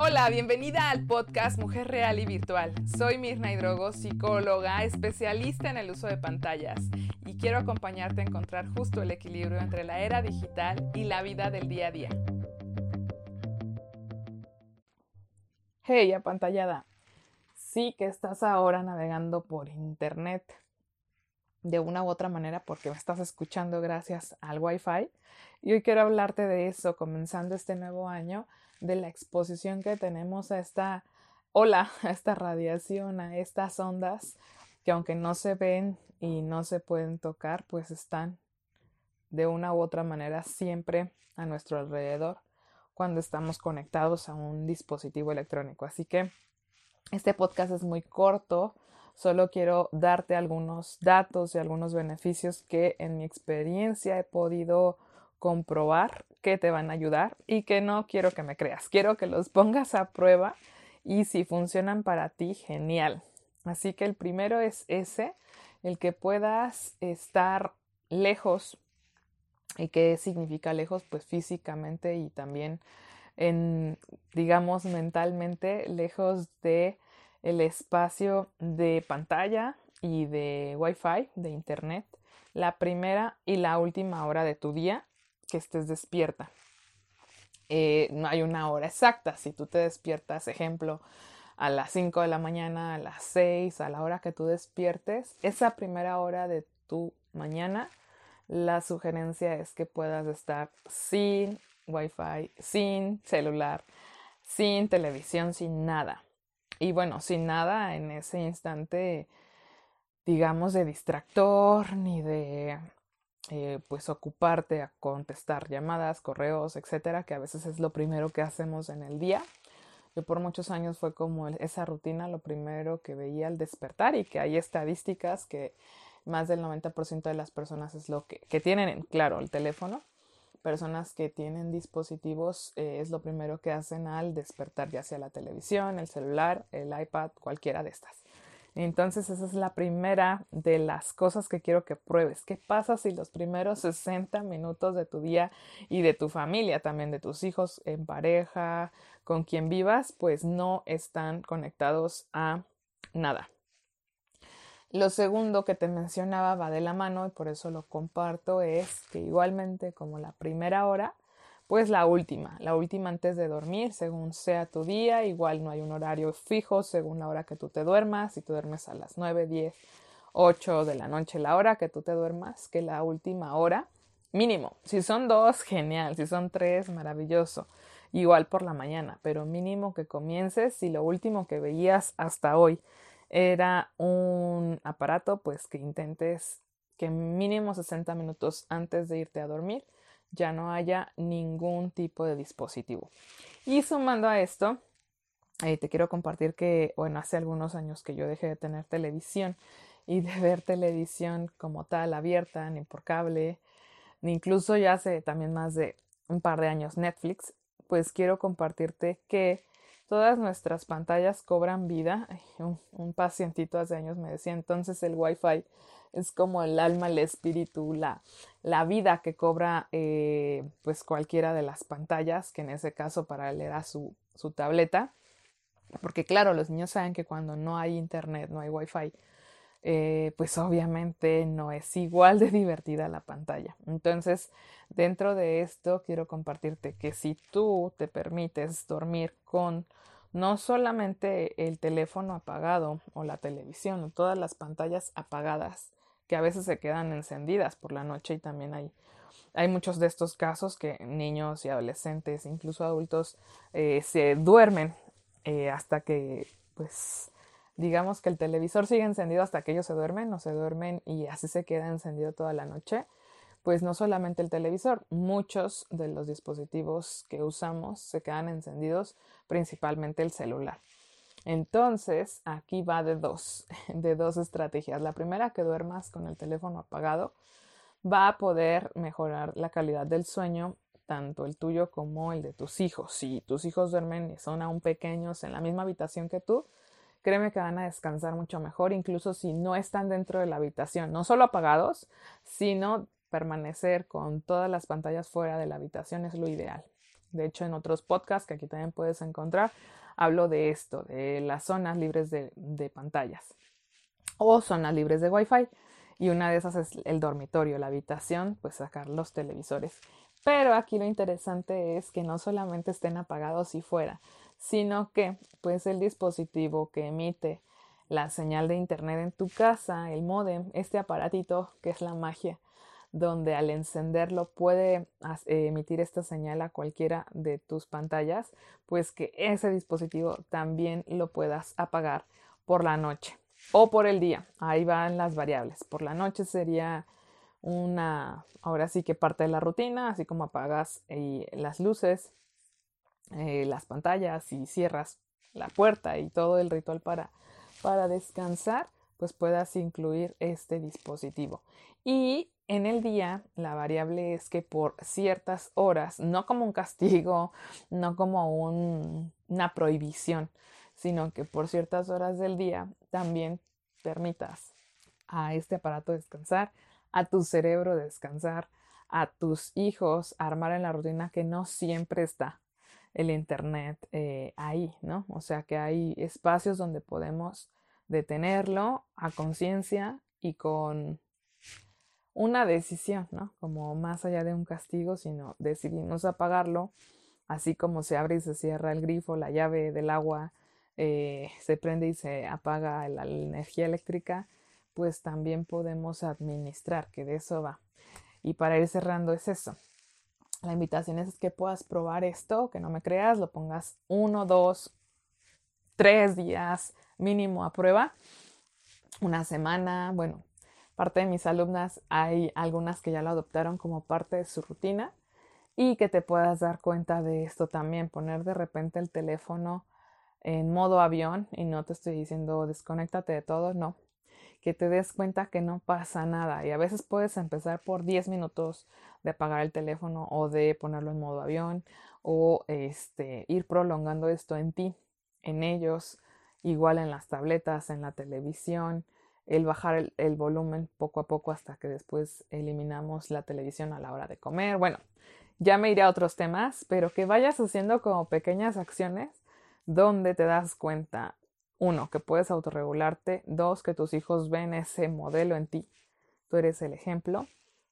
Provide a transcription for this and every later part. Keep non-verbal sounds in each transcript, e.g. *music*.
Hola, bienvenida al podcast Mujer Real y Virtual. Soy Mirna Hidrogo, psicóloga, especialista en el uso de pantallas y quiero acompañarte a encontrar justo el equilibrio entre la era digital y la vida del día a día. Hey, apantallada. Sí que estás ahora navegando por internet de una u otra manera porque me estás escuchando gracias al Wi-Fi. Y hoy quiero hablarte de eso, comenzando este nuevo año de la exposición que tenemos a esta ola, *laughs* a esta radiación, a estas ondas que aunque no se ven y no se pueden tocar, pues están de una u otra manera siempre a nuestro alrededor cuando estamos conectados a un dispositivo electrónico. Así que este podcast es muy corto, solo quiero darte algunos datos y algunos beneficios que en mi experiencia he podido comprobar que te van a ayudar y que no quiero que me creas, quiero que los pongas a prueba y si funcionan para ti, genial. Así que el primero es ese, el que puedas estar lejos. ¿Y qué significa lejos? Pues físicamente y también en, digamos, mentalmente, lejos de el espacio de pantalla y de Wi-Fi, de Internet, la primera y la última hora de tu día que estés despierta. Eh, no hay una hora exacta. Si tú te despiertas, ejemplo, a las 5 de la mañana, a las 6, a la hora que tú despiertes, esa primera hora de tu mañana, la sugerencia es que puedas estar sin wifi, sin celular, sin televisión, sin nada. Y bueno, sin nada en ese instante, digamos, de distractor ni de eh, pues ocuparte a contestar llamadas, correos, etcétera, que a veces es lo primero que hacemos en el día. Yo por muchos años fue como esa rutina lo primero que veía al despertar y que hay estadísticas que más del 90% de las personas es lo que, que tienen, claro, el teléfono. Personas que tienen dispositivos eh, es lo primero que hacen al despertar, ya sea la televisión, el celular, el iPad, cualquiera de estas. Entonces esa es la primera de las cosas que quiero que pruebes. ¿Qué pasa si los primeros 60 minutos de tu día y de tu familia, también de tus hijos en pareja, con quien vivas, pues no están conectados a nada? Lo segundo que te mencionaba va de la mano y por eso lo comparto es que igualmente como la primera hora, pues la última, la última antes de dormir, según sea tu día, igual no hay un horario fijo según la hora que tú te duermas, si tú duermes a las 9, 10, 8 de la noche, la hora que tú te duermas, que la última hora, mínimo, si son dos, genial, si son tres, maravilloso, igual por la mañana, pero mínimo que comiences, si lo último que veías hasta hoy era un aparato, pues que intentes que mínimo 60 minutos antes de irte a dormir, ya no haya ningún tipo de dispositivo. Y sumando a esto, eh, te quiero compartir que, bueno, hace algunos años que yo dejé de tener televisión *laughs* y de ver televisión como tal abierta, ni por cable, ni incluso ya hace también más de un par de años Netflix, pues quiero compartirte que todas nuestras pantallas cobran vida. un, pacientito hace años me decía, entonces el Wi-Fi es como el alma, el espíritu, la, la vida que cobra eh, pues cualquiera de las pantallas, que en ese caso para él era su, su tableta. Porque claro, los niños saben que cuando no hay internet, no hay wifi, eh, pues obviamente no es igual de divertida la pantalla. Entonces, dentro de esto quiero compartirte que si tú te permites dormir con no solamente el teléfono apagado o la televisión o todas las pantallas apagadas, que a veces se quedan encendidas por la noche y también hay, hay muchos de estos casos que niños y adolescentes, incluso adultos, eh, se duermen eh, hasta que, pues, digamos que el televisor sigue encendido hasta que ellos se duermen o se duermen y así se queda encendido toda la noche. Pues no solamente el televisor, muchos de los dispositivos que usamos se quedan encendidos, principalmente el celular. Entonces, aquí va de dos, *laughs* de dos estrategias. La primera, que duermas con el teléfono apagado, va a poder mejorar la calidad del sueño, tanto el tuyo como el de tus hijos. Si tus hijos duermen y son aún pequeños en la misma habitación que tú, créeme que van a descansar mucho mejor, incluso si no están dentro de la habitación, no solo apagados, sino permanecer con todas las pantallas fuera de la habitación es lo ideal. De hecho, en otros podcasts que aquí también puedes encontrar, hablo de esto, de las zonas libres de, pantallas o zonas libres de Wi-Fi. Y una de esas es el dormitorio, la habitación, pues sacar los televisores. Pero aquí lo interesante es que no solamente estén apagados y fuera, sino que pues el dispositivo que emite la señal de internet en tu casa, el modem, este aparatito que es la magia, donde al encenderlo puede emitir esta señal a cualquiera de tus pantallas, pues que ese dispositivo también lo puedas apagar por la noche o por el día. Ahí van las variables. Por la noche sería una, ahora sí que parte de la rutina, así como apagas eh, las luces, eh, las pantallas y cierras la puerta y todo el ritual para, para descansar, pues puedas incluir este dispositivo. Y en el día, la variable es que por ciertas horas, no como un castigo, *laughs* no como una prohibición, sino que por ciertas horas del día también permitas a este aparato descansar, a tu cerebro descansar, a tus hijos armar en la rutina que no siempre está el Internet eh, ahí, ¿no? O sea que hay espacios donde podemos detenerlo a conciencia y con una decisión, ¿no? Como más allá de un castigo, sino decidimos apagarlo, así como se abre y se cierra el grifo, la llave del agua, eh, se prende y se apaga la energía eléctrica, pues también podemos administrar, que de eso va. Y para ir cerrando es eso, la invitación es que puedas probar esto, que no me creas, lo pongas uno, dos, tres días mínimo a prueba, una semana, bueno, parte de mis alumnas hay algunas que ya lo adoptaron como parte de su rutina y que te puedas dar cuenta de esto también, poner de repente el teléfono en modo avión y no te estoy diciendo desconéctate de todo, no, que te des cuenta que no pasa nada y a veces puedes empezar por 10 minutos de apagar el teléfono o de ponerlo en modo avión o este ir prolongando esto en ti, en ellos, igual en las tabletas, en la televisión, el bajar el, volumen poco a poco hasta que después eliminamos la televisión a la hora de comer. Bueno, ya me iré a otros temas, pero que vayas haciendo como pequeñas acciones donde te das cuenta, uno, que puedes autorregularte, dos, que tus hijos ven ese modelo en ti, tú eres el ejemplo,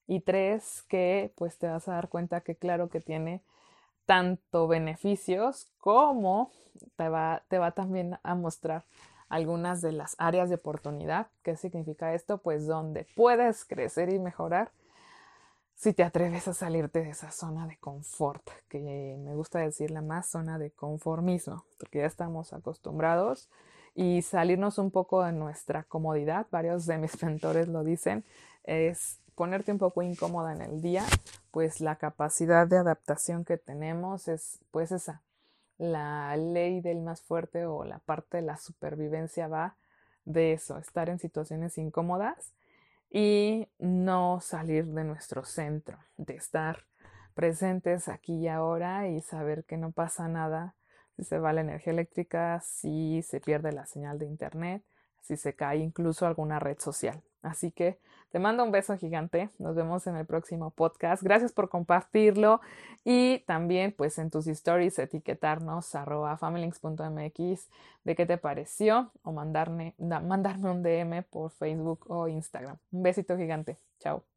y tres, que pues te vas a dar cuenta que claro que tiene tanto beneficios como te va, te va también a mostrar algunas de las áreas de oportunidad. ¿Qué significa esto? Pues donde puedes crecer y mejorar si te atreves a salirte de esa zona de confort, que me gusta decirle más zona de conformismo, porque ya estamos acostumbrados y salirnos un poco de nuestra comodidad, varios de mis *laughs* mentores lo dicen, es ponerte un poco incómoda en el día, pues la capacidad de adaptación que tenemos es pues esa, la ley del más fuerte o la parte de la supervivencia va de eso, estar en situaciones incómodas y no salir de nuestro centro, de estar presentes aquí y ahora y saber que no pasa nada si se va la energía eléctrica, si se pierde la señal de internet, si se cae incluso alguna red social. Así que te mando un beso gigante. Nos vemos en el próximo podcast. Gracias por compartirlo y también pues en tus stories etiquetarnos arroba familinks.mx de qué te pareció o mandarme, mandarme un DM por Facebook o Instagram. Un besito gigante. Chao.